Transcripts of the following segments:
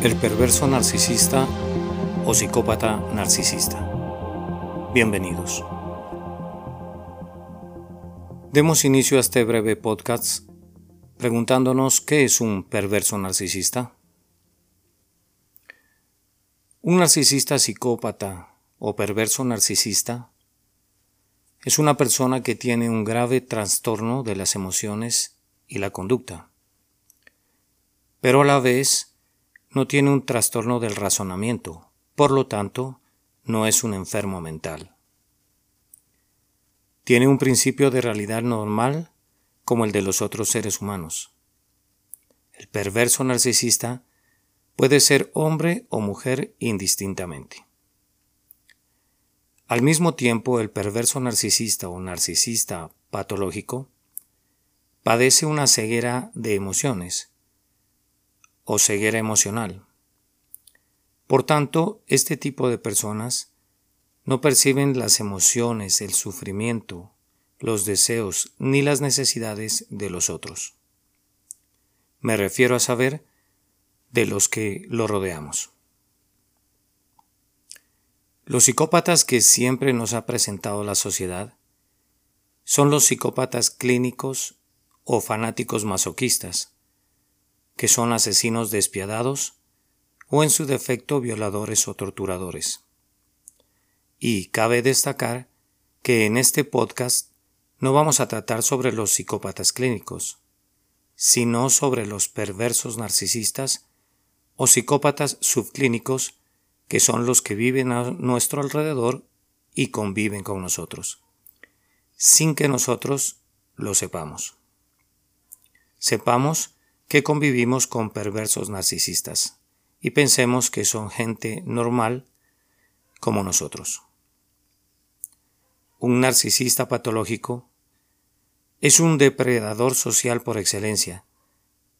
El perverso narcisista o psicópata narcisista. Bienvenidos. Demos inicio a este breve podcast preguntándonos qué es un perverso narcisista. Un narcisista psicópata o perverso narcisista es una persona que tiene un grave trastorno de las emociones y la conducta, pero a la vez no tiene un trastorno del razonamiento, por lo tanto, no es un enfermo mental. Tiene un principio de realidad normal como el de los otros seres humanos. El perverso narcisista puede ser hombre o mujer indistintamente. Al mismo tiempo, el perverso narcisista o narcisista patológico padece una ceguera de emociones o ceguera emocional. Por tanto, este tipo de personas no perciben las emociones, el sufrimiento, los deseos ni las necesidades de los otros. Me refiero a saber de los que lo rodeamos. Los psicópatas que siempre nos ha presentado la sociedad son los psicópatas clínicos o fanáticos masoquistas, que son asesinos despiadados o en su defecto violadores o torturadores. Y cabe destacar que en este podcast no vamos a tratar sobre los psicópatas clínicos, sino sobre los perversos narcisistas o psicópatas subclínicos que son los que viven a nuestro alrededor y conviven con nosotros, sin que nosotros lo sepamos. Sepamos que convivimos con perversos narcisistas y pensemos que son gente normal como nosotros. Un narcisista patológico es un depredador social por excelencia,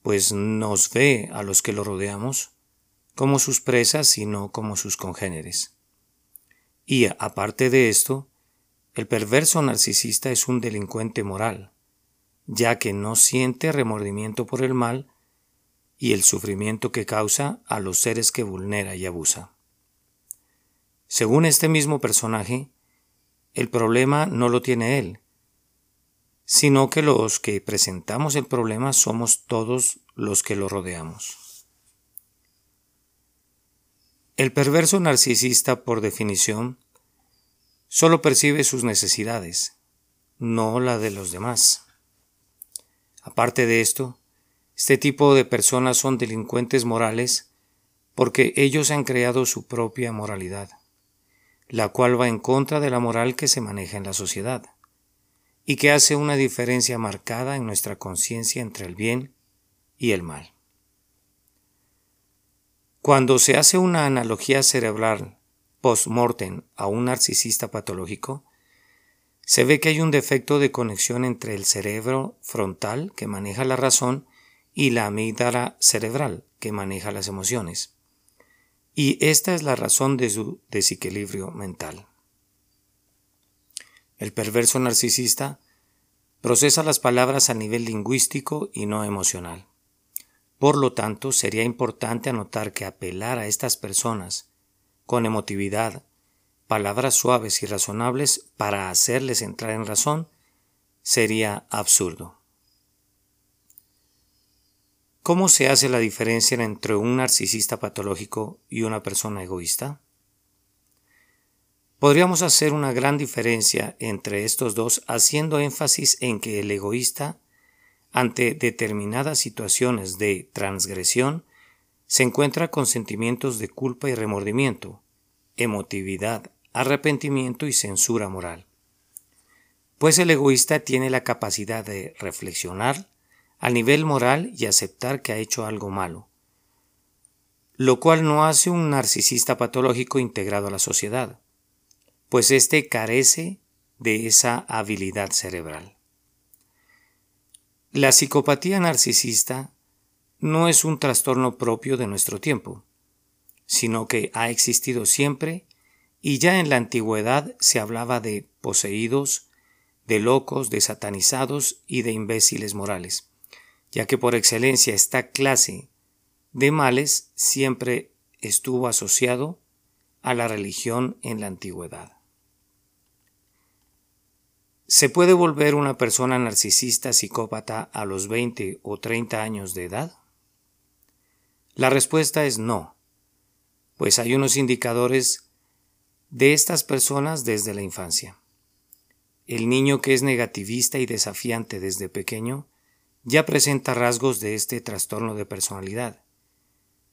pues nos ve a los que lo rodeamos como sus presas y no como sus congéneres. Y aparte de esto, el perverso narcisista es un delincuente moral, ya que no siente remordimiento por el mal y el sufrimiento que causa a los seres que vulnera y abusa. Según este mismo personaje, el problema no lo tiene él, sino que los que presentamos el problema somos todos los que lo rodeamos. El perverso narcisista, por definición, solo percibe sus necesidades, no la de los demás. Aparte de esto, este tipo de personas son delincuentes morales porque ellos han creado su propia moralidad, la cual va en contra de la moral que se maneja en la sociedad, y que hace una diferencia marcada en nuestra conciencia entre el bien y el mal. Cuando se hace una analogía cerebral post-mortem a un narcisista patológico, se ve que hay un defecto de conexión entre el cerebro frontal, que maneja la razón, y la amígdala cerebral, que maneja las emociones. Y esta es la razón de su desequilibrio mental. El perverso narcisista procesa las palabras a nivel lingüístico y no emocional. Por lo tanto, sería importante anotar que apelar a estas personas con emotividad, palabras suaves y razonables para hacerles entrar en razón sería absurdo. ¿Cómo se hace la diferencia entre un narcisista patológico y una persona egoísta? Podríamos hacer una gran diferencia entre estos dos haciendo énfasis en que el egoísta ante determinadas situaciones de transgresión, se encuentra con sentimientos de culpa y remordimiento, emotividad, arrepentimiento y censura moral. Pues el egoísta tiene la capacidad de reflexionar a nivel moral y aceptar que ha hecho algo malo, lo cual no hace un narcisista patológico integrado a la sociedad, pues éste carece de esa habilidad cerebral. La psicopatía narcisista no es un trastorno propio de nuestro tiempo, sino que ha existido siempre y ya en la antigüedad se hablaba de poseídos, de locos, de satanizados y de imbéciles morales, ya que por excelencia esta clase de males siempre estuvo asociado a la religión en la antigüedad. ¿Se puede volver una persona narcisista psicópata a los 20 o 30 años de edad? La respuesta es no, pues hay unos indicadores de estas personas desde la infancia. El niño que es negativista y desafiante desde pequeño ya presenta rasgos de este trastorno de personalidad.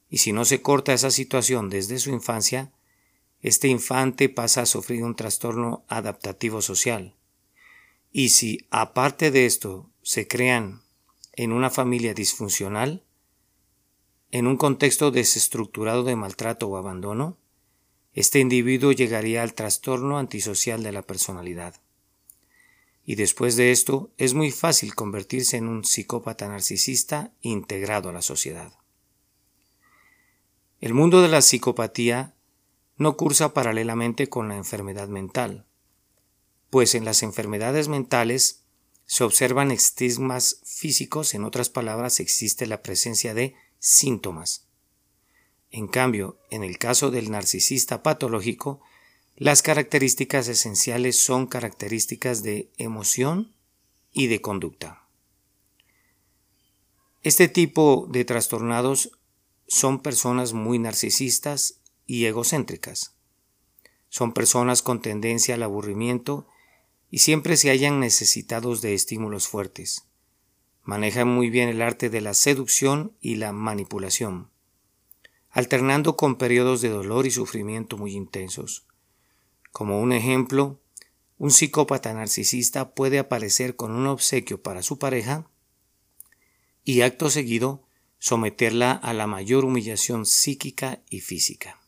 Y si no se corta esa situación desde su infancia, este infante pasa a sufrir un trastorno adaptativo social. Y si aparte de esto se crean en una familia disfuncional, en un contexto desestructurado de maltrato o abandono, este individuo llegaría al trastorno antisocial de la personalidad. Y después de esto es muy fácil convertirse en un psicópata narcisista integrado a la sociedad. El mundo de la psicopatía no cursa paralelamente con la enfermedad mental, pues en las enfermedades mentales se observan estigmas físicos, en otras palabras existe la presencia de síntomas. En cambio, en el caso del narcisista patológico, las características esenciales son características de emoción y de conducta. Este tipo de trastornados son personas muy narcisistas y egocéntricas. Son personas con tendencia al aburrimiento y siempre se hallan necesitados de estímulos fuertes. Manejan muy bien el arte de la seducción y la manipulación, alternando con periodos de dolor y sufrimiento muy intensos. Como un ejemplo, un psicópata narcisista puede aparecer con un obsequio para su pareja y acto seguido someterla a la mayor humillación psíquica y física.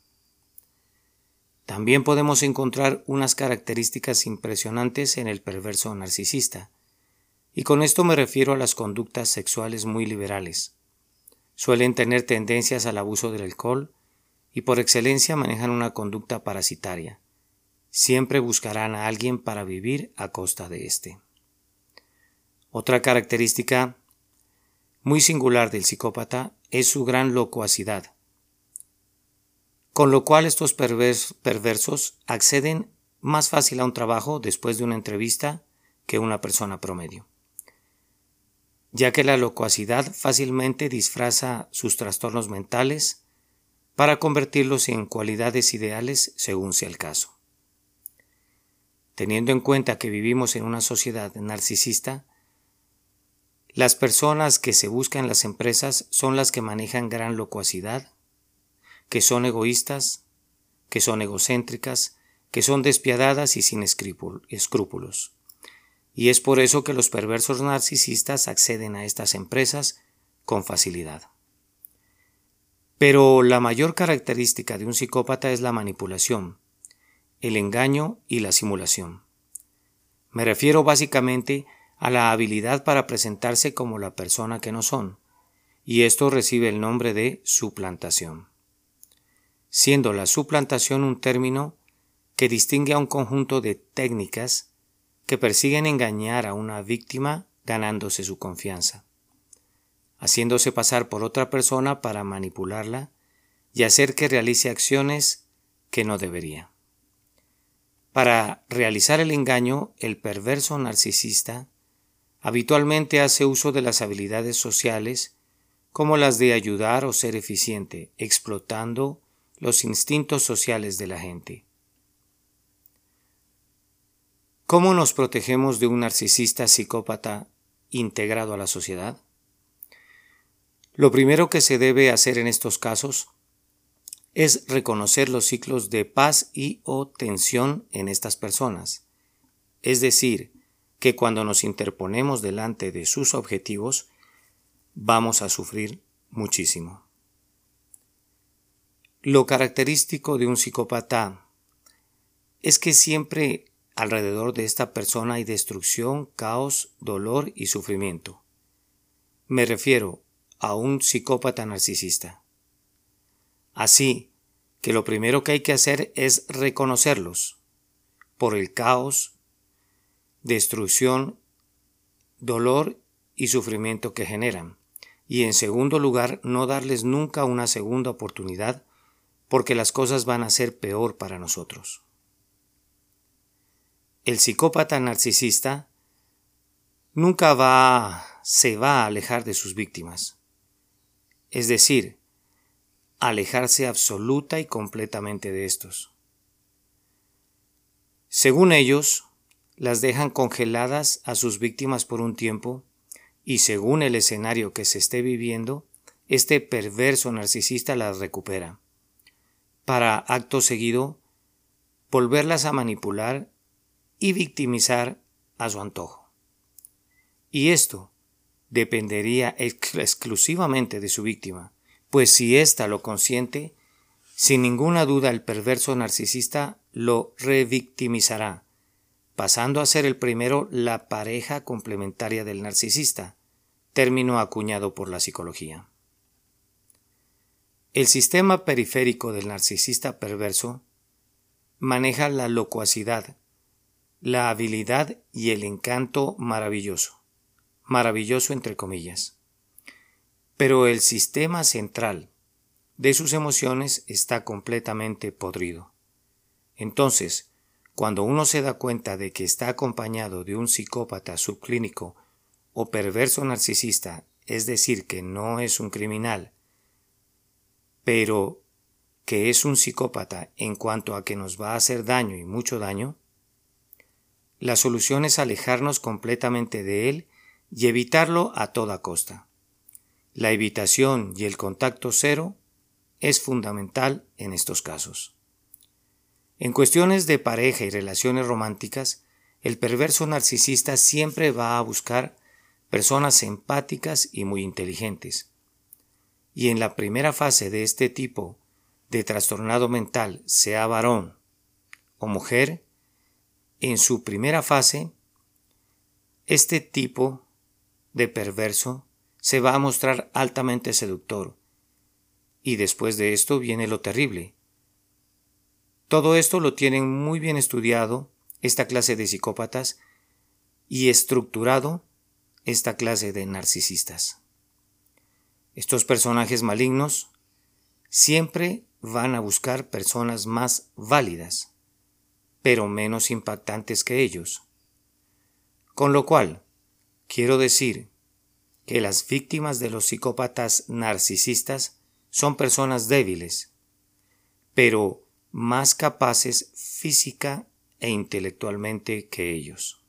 También podemos encontrar unas características impresionantes en el perverso narcisista, y con esto me refiero a las conductas sexuales muy liberales. Suelen tener tendencias al abuso del alcohol y por excelencia manejan una conducta parasitaria siempre buscarán a alguien para vivir a costa de éste. Otra característica muy singular del psicópata es su gran locuacidad, con lo cual estos perversos acceden más fácil a un trabajo después de una entrevista que una persona promedio, ya que la locuacidad fácilmente disfraza sus trastornos mentales para convertirlos en cualidades ideales según sea el caso. Teniendo en cuenta que vivimos en una sociedad narcisista, las personas que se buscan en las empresas son las que manejan gran locuacidad, que son egoístas, que son egocéntricas, que son despiadadas y sin escrúpulos. Y es por eso que los perversos narcisistas acceden a estas empresas con facilidad. Pero la mayor característica de un psicópata es la manipulación, el engaño y la simulación. Me refiero básicamente a la habilidad para presentarse como la persona que no son, y esto recibe el nombre de suplantación, siendo la suplantación un término que distingue a un conjunto de técnicas que persiguen engañar a una víctima ganándose su confianza, haciéndose pasar por otra persona para manipularla y hacer que realice acciones que no debería. Para realizar el engaño, el perverso narcisista habitualmente hace uso de las habilidades sociales como las de ayudar o ser eficiente, explotando los instintos sociales de la gente. ¿Cómo nos protegemos de un narcisista psicópata integrado a la sociedad? Lo primero que se debe hacer en estos casos es reconocer los ciclos de paz y o tensión en estas personas. Es decir, que cuando nos interponemos delante de sus objetivos, vamos a sufrir muchísimo. Lo característico de un psicópata es que siempre alrededor de esta persona hay destrucción, caos, dolor y sufrimiento. Me refiero a un psicópata narcisista. Así que lo primero que hay que hacer es reconocerlos por el caos, destrucción, dolor y sufrimiento que generan, y en segundo lugar no darles nunca una segunda oportunidad porque las cosas van a ser peor para nosotros. El psicópata narcisista nunca va se va a alejar de sus víctimas. Es decir, alejarse absoluta y completamente de estos. Según ellos, las dejan congeladas a sus víctimas por un tiempo y según el escenario que se esté viviendo, este perverso narcisista las recupera, para acto seguido volverlas a manipular y victimizar a su antojo. Y esto dependería exclusivamente de su víctima, pues si ésta lo consiente, sin ninguna duda el perverso narcisista lo revictimizará, pasando a ser el primero la pareja complementaria del narcisista, término acuñado por la psicología. El sistema periférico del narcisista perverso maneja la locuacidad, la habilidad y el encanto maravilloso, maravilloso entre comillas. Pero el sistema central de sus emociones está completamente podrido. Entonces, cuando uno se da cuenta de que está acompañado de un psicópata subclínico o perverso narcisista, es decir, que no es un criminal, pero que es un psicópata en cuanto a que nos va a hacer daño y mucho daño, la solución es alejarnos completamente de él y evitarlo a toda costa. La evitación y el contacto cero es fundamental en estos casos. En cuestiones de pareja y relaciones románticas, el perverso narcisista siempre va a buscar personas empáticas y muy inteligentes. Y en la primera fase de este tipo de trastornado mental, sea varón o mujer, en su primera fase, este tipo de perverso se va a mostrar altamente seductor. Y después de esto viene lo terrible. Todo esto lo tienen muy bien estudiado esta clase de psicópatas y estructurado esta clase de narcisistas. Estos personajes malignos siempre van a buscar personas más válidas, pero menos impactantes que ellos. Con lo cual, quiero decir que las víctimas de los psicópatas narcisistas son personas débiles, pero más capaces física e intelectualmente que ellos.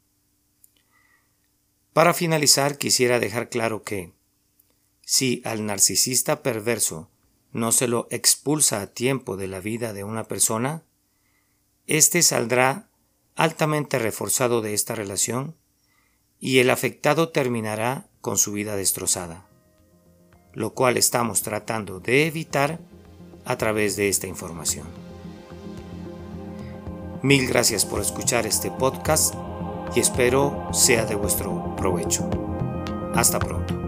Para finalizar, quisiera dejar claro que, si al narcisista perverso no se lo expulsa a tiempo de la vida de una persona, éste saldrá altamente reforzado de esta relación y el afectado terminará con su vida destrozada, lo cual estamos tratando de evitar a través de esta información. Mil gracias por escuchar este podcast y espero sea de vuestro provecho. Hasta pronto.